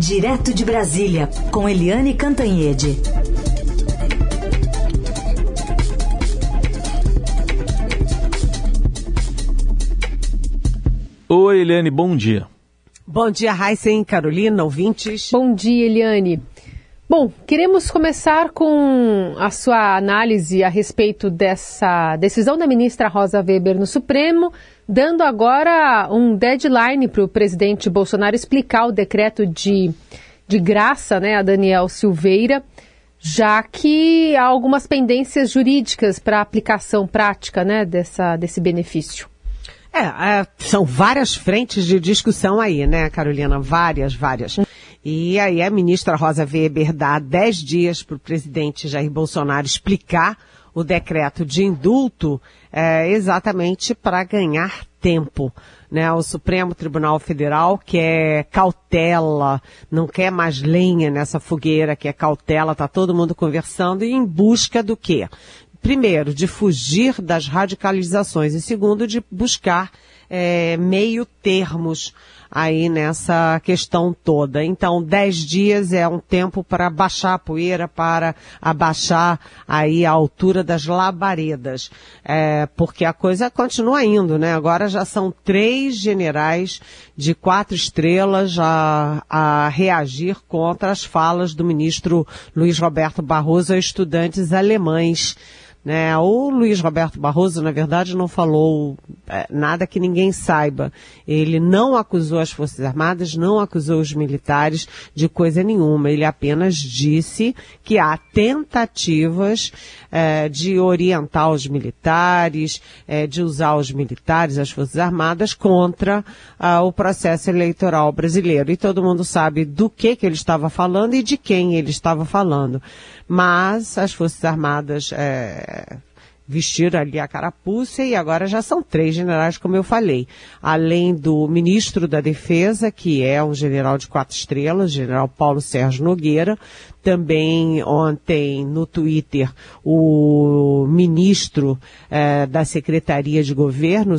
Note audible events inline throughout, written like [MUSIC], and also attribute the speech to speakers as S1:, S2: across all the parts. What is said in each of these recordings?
S1: Direto de Brasília, com Eliane Cantanhede.
S2: Oi, Eliane, bom dia.
S3: Bom dia, Heisen, Carolina, ouvintes.
S4: Bom dia, Eliane. Bom, queremos começar com a sua análise a respeito dessa decisão da ministra Rosa Weber no Supremo, dando agora um deadline para o presidente Bolsonaro explicar o decreto de, de graça né, a Daniel Silveira, já que há algumas pendências jurídicas para aplicação prática né, dessa, desse benefício.
S3: É, é, são várias frentes de discussão aí, né, Carolina? Várias, várias. E aí a ministra Rosa Weber dá 10 dias para o presidente Jair Bolsonaro explicar o decreto de indulto é, exatamente para ganhar tempo. Né, o Supremo Tribunal Federal quer cautela, não quer mais lenha nessa fogueira, quer cautela, tá todo mundo conversando e em busca do quê? Primeiro, de fugir das radicalizações e segundo, de buscar é, meio termos aí nessa questão toda. Então, dez dias é um tempo para baixar a poeira, para abaixar aí a altura das labaredas, é, porque a coisa continua indo, né? Agora já são três generais de quatro estrelas a, a reagir contra as falas do ministro Luiz Roberto Barroso a estudantes alemães né? O Luiz Roberto Barroso, na verdade, não falou é, nada que ninguém saiba. Ele não acusou as Forças Armadas, não acusou os militares de coisa nenhuma. Ele apenas disse que há tentativas é, de orientar os militares, é, de usar os militares, as Forças Armadas, contra o processo eleitoral brasileiro. E todo mundo sabe do que, que ele estava falando e de quem ele estava falando mas as Forças Armadas é, vestiram ali a carapuça e agora já são três generais, como eu falei. Além do ministro da Defesa, que é um general de quatro estrelas, general Paulo Sérgio Nogueira, também ontem no Twitter o ministro eh, da Secretaria de Governo,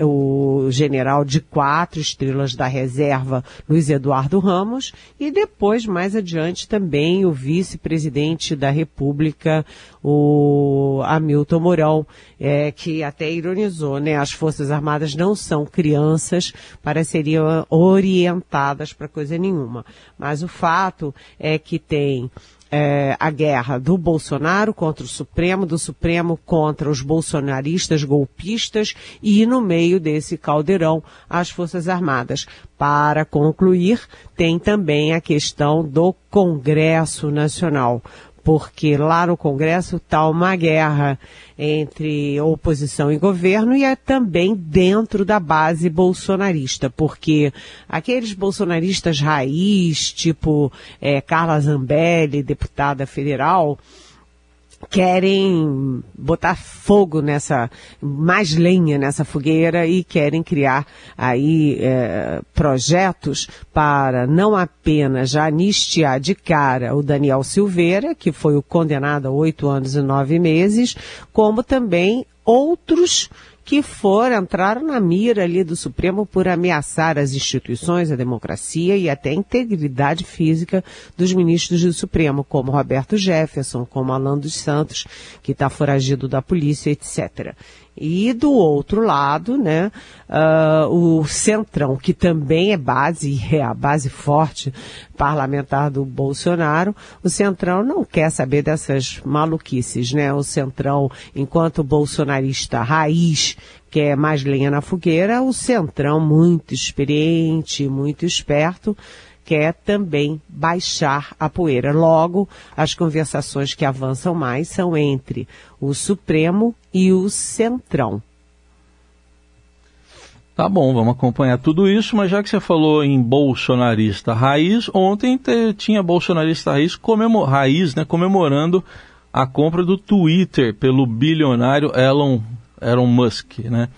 S3: o general de quatro estrelas da reserva, Luiz Eduardo Ramos, e depois, mais adiante, também o vice-presidente da República, o Hamilton Mourão, eh, que até ironizou, né? As Forças Armadas não são crianças para serem orientadas para coisa nenhuma. Mas o fato é que tem é, a guerra do Bolsonaro contra o Supremo, do Supremo contra os bolsonaristas golpistas e, no meio desse caldeirão, as Forças Armadas. Para concluir, tem também a questão do Congresso Nacional porque lá no Congresso está uma guerra entre oposição e governo e é também dentro da base bolsonarista, porque aqueles bolsonaristas raiz, tipo é, Carla Zambelli, deputada federal, querem botar fogo nessa, mais lenha nessa fogueira e querem criar aí é, projetos para não apenas anistiar de cara o Daniel Silveira, que foi o condenado a oito anos e nove meses, como também outros que foram, entraram na mira ali do Supremo por ameaçar as instituições, a democracia e até a integridade física dos ministros do Supremo, como Roberto Jefferson, como Alan dos Santos, que está foragido da polícia, etc. E do outro lado, né, uh, o Centrão, que também é base, é a base forte parlamentar do Bolsonaro, o Centrão não quer saber dessas maluquices, né? O Centrão, enquanto bolsonarista raiz, quer mais lenha na fogueira, o Centrão, muito experiente, muito esperto, quer também baixar a poeira. Logo, as conversações que avançam mais são entre o Supremo e o Centrão.
S2: Tá bom, vamos acompanhar tudo isso, mas já que você falou em bolsonarista raiz, ontem te, tinha bolsonarista raiz, comemor, raiz né, comemorando a compra do Twitter pelo bilionário Elon, Elon Musk, né?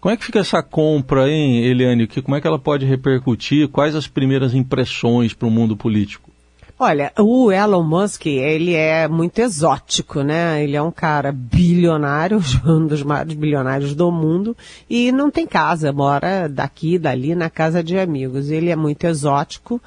S2: Como é que fica essa compra, hein, Eliane? Como é que ela pode repercutir? Quais as primeiras impressões para o mundo político?
S3: Olha, o Elon Musk, ele é muito exótico, né? Ele é um cara bilionário, [LAUGHS] um dos maiores bilionários do mundo, e não tem casa, mora daqui, dali, na casa de amigos. Ele é muito exótico,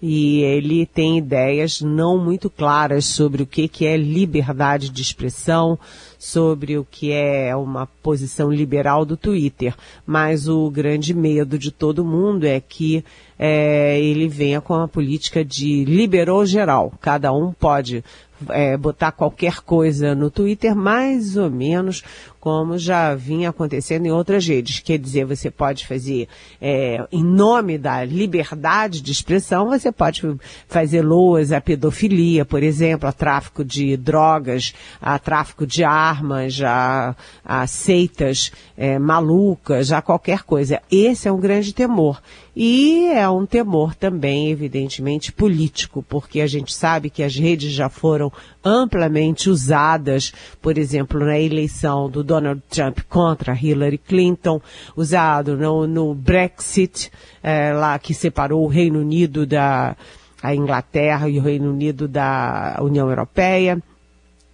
S3: e ele tem ideias não muito claras sobre o que, que é liberdade de expressão, sobre o que é uma posição liberal do Twitter. Mas o grande medo de todo mundo é que é, ele venha com a política de liberou geral. Cada um pode é, botar qualquer coisa no Twitter, mais ou menos como já vinha acontecendo em outras redes. Quer dizer, você pode fazer, é, em nome da liberdade de expressão, você pode fazer loas à pedofilia, por exemplo, a tráfico de drogas, a tráfico de armas, a, a seitas é, malucas, a qualquer coisa. Esse é um grande temor. E é um temor também, evidentemente, político, porque a gente sabe que as redes já foram amplamente usadas, por exemplo, na eleição do Donald Trump contra Hillary Clinton, usado no, no Brexit, é, lá que separou o Reino Unido da a Inglaterra e o Reino Unido da União Europeia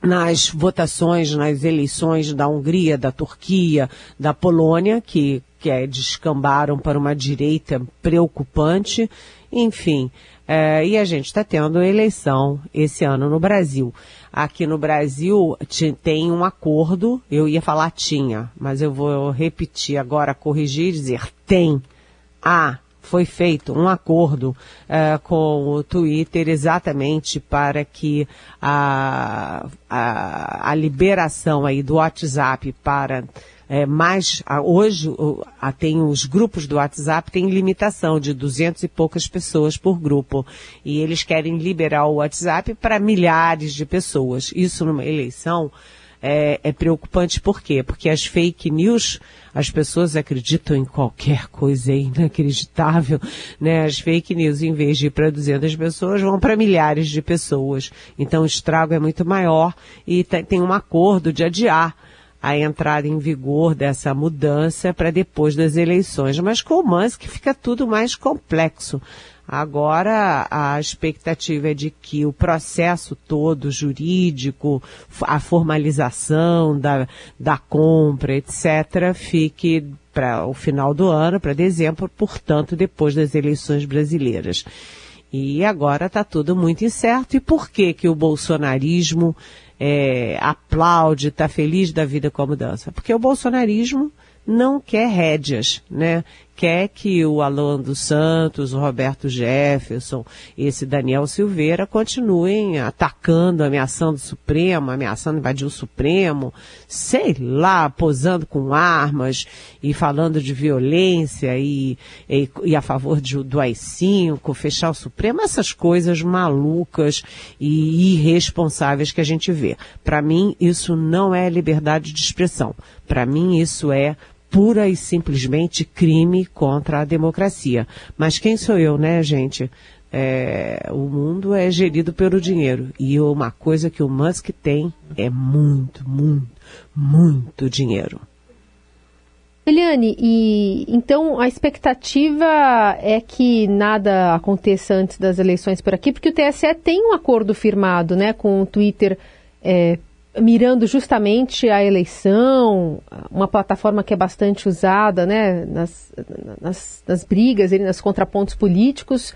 S3: nas votações, nas eleições da Hungria, da Turquia, da Polônia, que que é, descambaram para uma direita preocupante, enfim. É, e a gente está tendo eleição esse ano no Brasil. Aqui no Brasil tem um acordo, eu ia falar tinha, mas eu vou repetir agora, corrigir e dizer tem. Ah, foi feito um acordo uh, com o Twitter exatamente para que a, a, a liberação aí do WhatsApp para é, mais, hoje a, tem os grupos do WhatsApp têm limitação de duzentos e poucas pessoas por grupo. E eles querem liberar o WhatsApp para milhares de pessoas. Isso numa eleição é, é, preocupante por quê? Porque as fake news, as pessoas acreditam em qualquer coisa, é inacreditável, né? As fake news, em vez de ir para 200 pessoas, vão para milhares de pessoas. Então o estrago é muito maior e tem um acordo de adiar a entrada em vigor dessa mudança para depois das eleições. Mas com o Musk fica tudo mais complexo. Agora a expectativa é de que o processo todo jurídico, a formalização da, da compra, etc., fique para o final do ano, para dezembro, portanto, depois das eleições brasileiras. E agora está tudo muito incerto. E por que que o bolsonarismo é, aplaude, está feliz da vida com a mudança? Porque o bolsonarismo não quer rédeas, né? Quer que o Alan dos Santos, o Roberto Jefferson, esse Daniel Silveira continuem atacando, ameaçando o Supremo, ameaçando invadir o Supremo, sei lá, posando com armas e falando de violência e, e, e a favor de, do AI-5, fechar o Supremo, essas coisas malucas e irresponsáveis que a gente vê. Para mim, isso não é liberdade de expressão. Para mim, isso é pura e simplesmente crime contra a democracia. Mas quem sou eu, né, gente? É, o mundo é gerido pelo dinheiro. E uma coisa que o Musk tem é muito, muito, muito dinheiro.
S4: Eliane, e então a expectativa é que nada aconteça antes das eleições por aqui, porque o TSE tem um acordo firmado né, com o Twitter é, mirando justamente a eleição, uma plataforma que é bastante usada né, nas, nas, nas brigas, nas contrapontos políticos.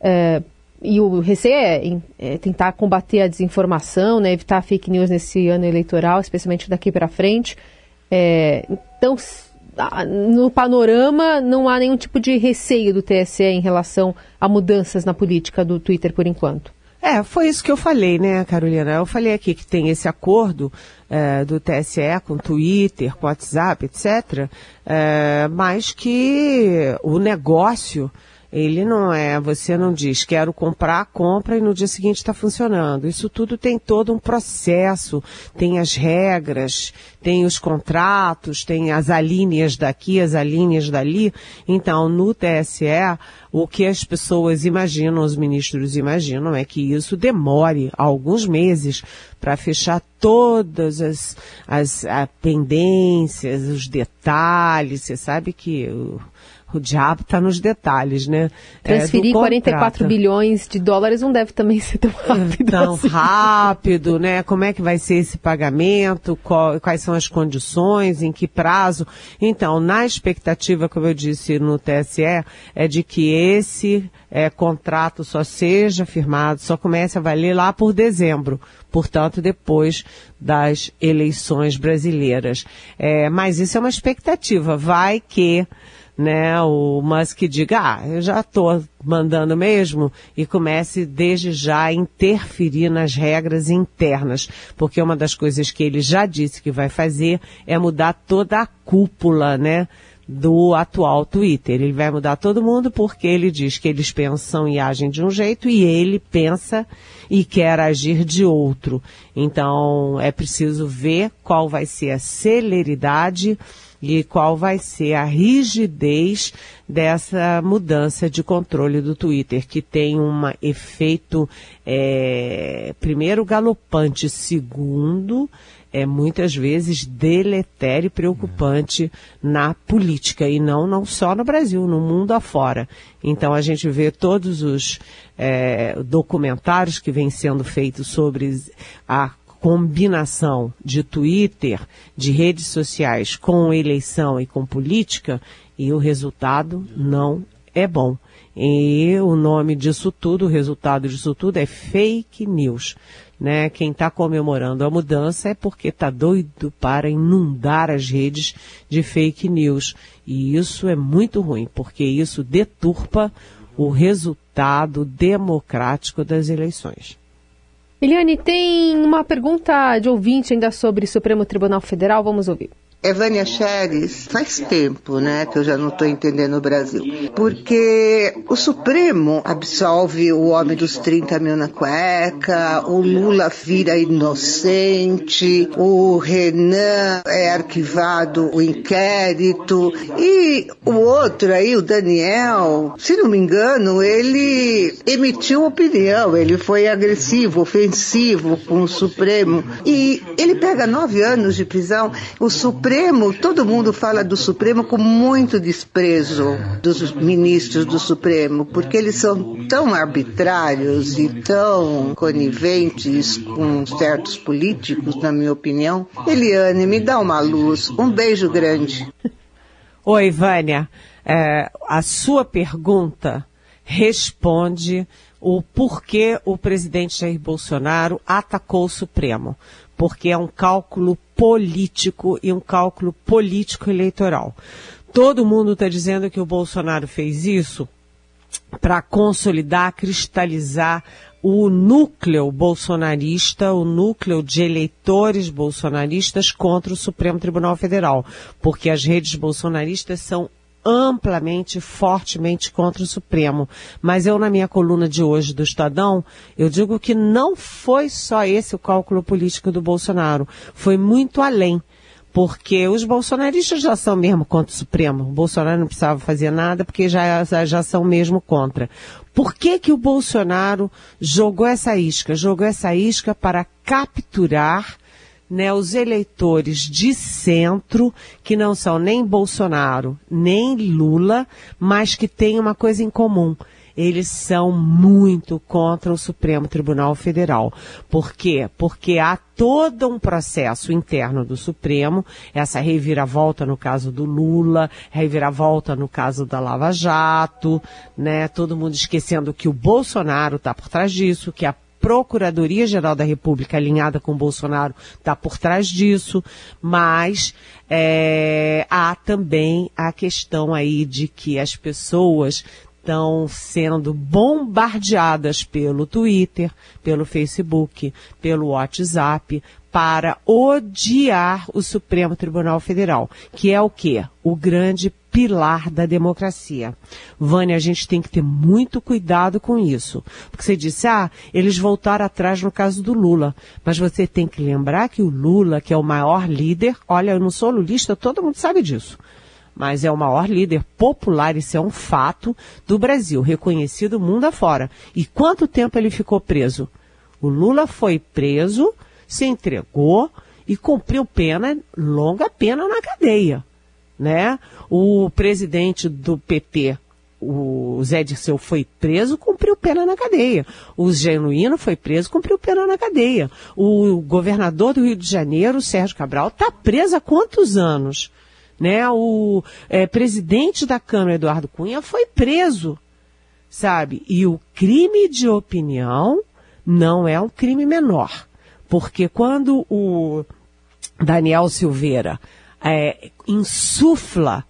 S4: É, e o receio é, é, tentar combater a desinformação, né, evitar fake news nesse ano eleitoral, especialmente daqui para frente. É, então, no panorama, não há nenhum tipo de receio do TSE em relação a mudanças na política do Twitter por enquanto.
S3: É, foi isso que eu falei, né, Carolina? Eu falei aqui que tem esse acordo é, do TSE com Twitter, com WhatsApp, etc., é, mas que o negócio ele não é, você não diz, quero comprar, compra e no dia seguinte está funcionando. Isso tudo tem todo um processo, tem as regras, tem os contratos, tem as alíneas daqui, as alíneas dali. Então, no TSE, o que as pessoas imaginam, os ministros imaginam, é que isso demore alguns meses para fechar todas as, as pendências, os detalhes. Você sabe que o diabo está nos detalhes, né?
S4: Transferir é, 44 bilhões de dólares não deve também ser tão rápido.
S3: Tão assim. rápido, né? Como é que vai ser esse pagamento? Qual, quais são as condições? Em que prazo? Então, na expectativa, como eu disse no TSE, é de que esse é, contrato só seja firmado, só comece a valer lá por dezembro, portanto, depois das eleições brasileiras. É, mas isso é uma expectativa. Vai que né, o Musk diga, ah, eu já estou mandando mesmo, e comece desde já a interferir nas regras internas, porque uma das coisas que ele já disse que vai fazer é mudar toda a cúpula, né, do atual Twitter. Ele vai mudar todo mundo porque ele diz que eles pensam e agem de um jeito e ele pensa e quer agir de outro. Então é preciso ver qual vai ser a celeridade e qual vai ser a rigidez dessa mudança de controle do Twitter, que tem um efeito, é, primeiro, galopante, segundo, é muitas vezes deletério e preocupante na política e não não só no Brasil, no mundo afora. Então a gente vê todos os é, documentários que vêm sendo feitos sobre a combinação de Twitter, de redes sociais com eleição e com política e o resultado não é bom. E o nome disso tudo, o resultado disso tudo é fake news né? Quem está comemorando a mudança é porque está doido para inundar as redes de fake news. E isso é muito ruim, porque isso deturpa o resultado democrático das eleições.
S4: Eliane, tem uma pergunta de ouvinte ainda sobre Supremo Tribunal Federal, vamos ouvir.
S5: Evânia Xeres, faz tempo, né, que eu já não estou entendendo o Brasil. Porque o Supremo absolve o homem dos 30 mil na cueca, o Lula vira inocente, o Renan é arquivado o inquérito, e o outro aí, o Daniel, se não me engano, ele emitiu opinião, ele foi agressivo, ofensivo com o Supremo, e ele pega nove anos de prisão. O Supremo Supremo, todo mundo fala do Supremo com muito desprezo dos ministros do Supremo, porque eles são tão arbitrários e tão coniventes com certos políticos, na minha opinião. Eliane, me dá uma luz. Um beijo grande.
S3: Oi, Vânia. É, a sua pergunta responde o porquê o presidente Jair Bolsonaro atacou o Supremo porque é um cálculo político e um cálculo político eleitoral. Todo mundo está dizendo que o Bolsonaro fez isso para consolidar, cristalizar o núcleo bolsonarista, o núcleo de eleitores bolsonaristas contra o Supremo Tribunal Federal, porque as redes bolsonaristas são amplamente, fortemente contra o Supremo. Mas eu, na minha coluna de hoje do Estadão, eu digo que não foi só esse o cálculo político do Bolsonaro. Foi muito além. Porque os bolsonaristas já são mesmo contra o Supremo. O Bolsonaro não precisava fazer nada porque já, já são mesmo contra. Por que que o Bolsonaro jogou essa isca? Jogou essa isca para capturar né, os eleitores de centro, que não são nem Bolsonaro, nem Lula, mas que têm uma coisa em comum. Eles são muito contra o Supremo Tribunal Federal. Por quê? Porque há todo um processo interno do Supremo, essa reviravolta no caso do Lula, reviravolta no caso da Lava Jato, né? Todo mundo esquecendo que o Bolsonaro está por trás disso, que a Procuradoria-Geral da República, alinhada com Bolsonaro, está por trás disso, mas é, há também a questão aí de que as pessoas estão sendo bombardeadas pelo Twitter, pelo Facebook, pelo WhatsApp, para odiar o Supremo Tribunal Federal, que é o quê? O grande pilar da democracia. Vânia, a gente tem que ter muito cuidado com isso. Porque você disse, ah, eles voltaram atrás no caso do Lula. Mas você tem que lembrar que o Lula, que é o maior líder, olha, eu não sou lulista, todo mundo sabe disso. Mas é o maior líder popular, isso é um fato, do Brasil, reconhecido mundo afora. E quanto tempo ele ficou preso? O Lula foi preso se entregou e cumpriu pena, longa pena na cadeia. Né? O presidente do PT, o Zé Dirceu, foi preso, cumpriu pena na cadeia. O Genuíno foi preso, cumpriu pena na cadeia. O governador do Rio de Janeiro, Sérgio Cabral, está preso há quantos anos? Né? O é, presidente da Câmara, Eduardo Cunha, foi preso, sabe? E o crime de opinião não é um crime menor. Porque quando o Daniel Silveira é, insufla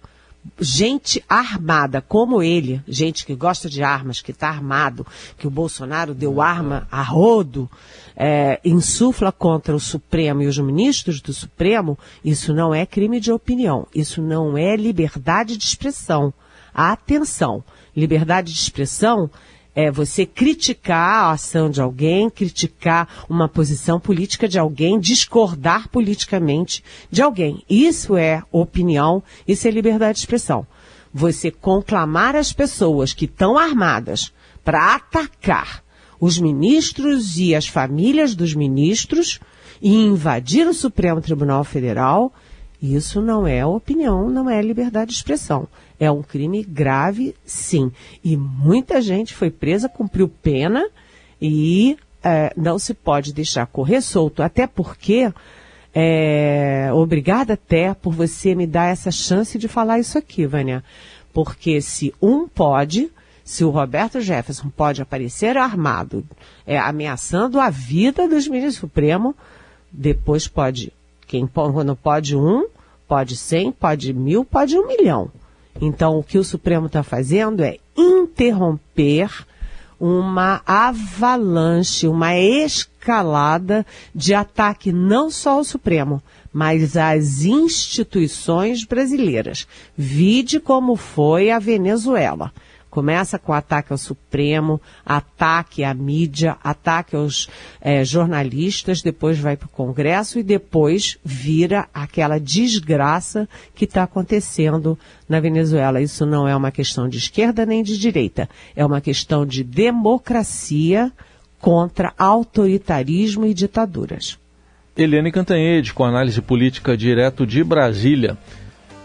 S3: gente armada como ele, gente que gosta de armas, que está armado, que o Bolsonaro deu arma a rodo, é, insufla contra o Supremo e os ministros do Supremo, isso não é crime de opinião, isso não é liberdade de expressão. Atenção, liberdade de expressão é você criticar a ação de alguém, criticar uma posição política de alguém, discordar politicamente de alguém. Isso é opinião, isso é liberdade de expressão. Você conclamar as pessoas que estão armadas para atacar os ministros e as famílias dos ministros e invadir o Supremo Tribunal Federal, isso não é opinião, não é liberdade de expressão. É um crime grave, sim. E muita gente foi presa, cumpriu pena e é, não se pode deixar correr solto. Até porque, é, obrigada até por você me dar essa chance de falar isso aqui, Vânia. Porque se um pode, se o Roberto Jefferson pode aparecer armado, é, ameaçando a vida dos ministros do Supremo, depois pode, quem quando pode um, pode cem, pode mil, pode um milhão. Então, o que o Supremo está fazendo é interromper uma avalanche, uma escalada de ataque não só ao Supremo, mas às instituições brasileiras. Vide como foi a Venezuela. Começa com ataque ao Supremo, ataque à mídia, ataque aos é, jornalistas, depois vai para o Congresso e depois vira aquela desgraça que está acontecendo na Venezuela. Isso não é uma questão de esquerda nem de direita, é uma questão de democracia contra autoritarismo e ditaduras.
S2: Eliane Cantanhede, com análise política direto de Brasília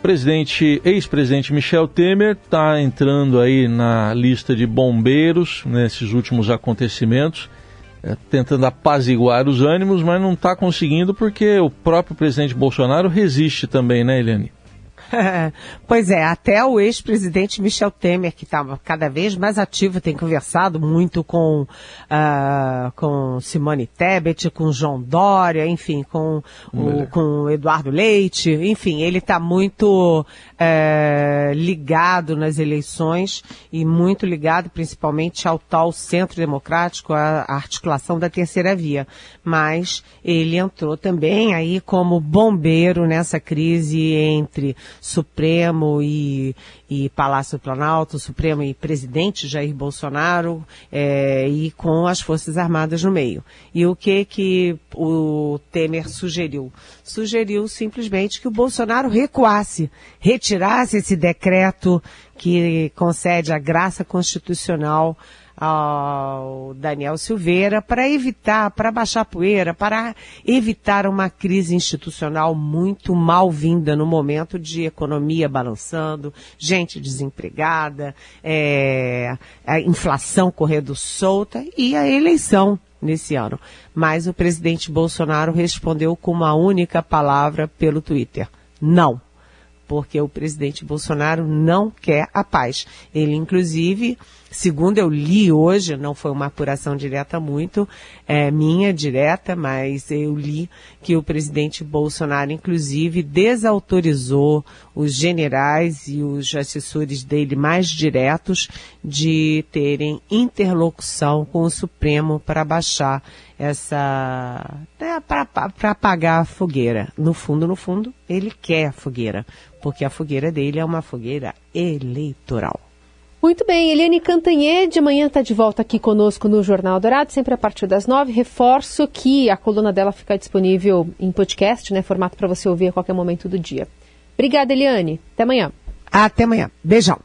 S2: presidente, ex-presidente Michel Temer está entrando aí na lista de bombeiros nesses últimos acontecimentos, é, tentando apaziguar os ânimos, mas não está conseguindo porque o próprio presidente Bolsonaro resiste também, né, Eliane? [LAUGHS]
S3: pois é, até o ex-presidente Michel Temer, que está cada vez mais ativo, tem conversado muito com, uh, com Simone Tebet, com João Dória, enfim, com o, com Eduardo Leite, enfim, ele está muito uh, ligado nas eleições e muito ligado principalmente ao tal centro democrático, a, a articulação da terceira via. Mas ele entrou também aí como bombeiro nessa crise entre Supremo e, e Palácio Planalto, Supremo e presidente Jair Bolsonaro, é, e com as Forças Armadas no meio. E o que que o Temer sugeriu? Sugeriu simplesmente que o Bolsonaro recuasse, retirasse esse decreto que concede a graça constitucional ao Daniel Silveira para evitar, para baixar poeira, para evitar uma crise institucional muito mal-vinda no momento de economia balançando, gente desempregada, é, a inflação correndo solta e a eleição nesse ano. Mas o presidente Bolsonaro respondeu com uma única palavra pelo Twitter: não porque o presidente Bolsonaro não quer a paz. Ele, inclusive, segundo eu li hoje, não foi uma apuração direta muito, é, minha direta, mas eu li que o presidente Bolsonaro, inclusive, desautorizou os generais e os assessores dele mais diretos de terem interlocução com o Supremo para baixar essa. Né, para apagar a fogueira. No fundo, no fundo, ele quer a fogueira porque a fogueira dele é uma fogueira eleitoral.
S4: Muito bem, Eliane Cantanhede, amanhã está de volta aqui conosco no Jornal Dourado, sempre a partir das nove. Reforço que a coluna dela fica disponível em podcast, né? Formato para você ouvir a qualquer momento do dia. Obrigada, Eliane. Até amanhã.
S3: Até amanhã. Beijão.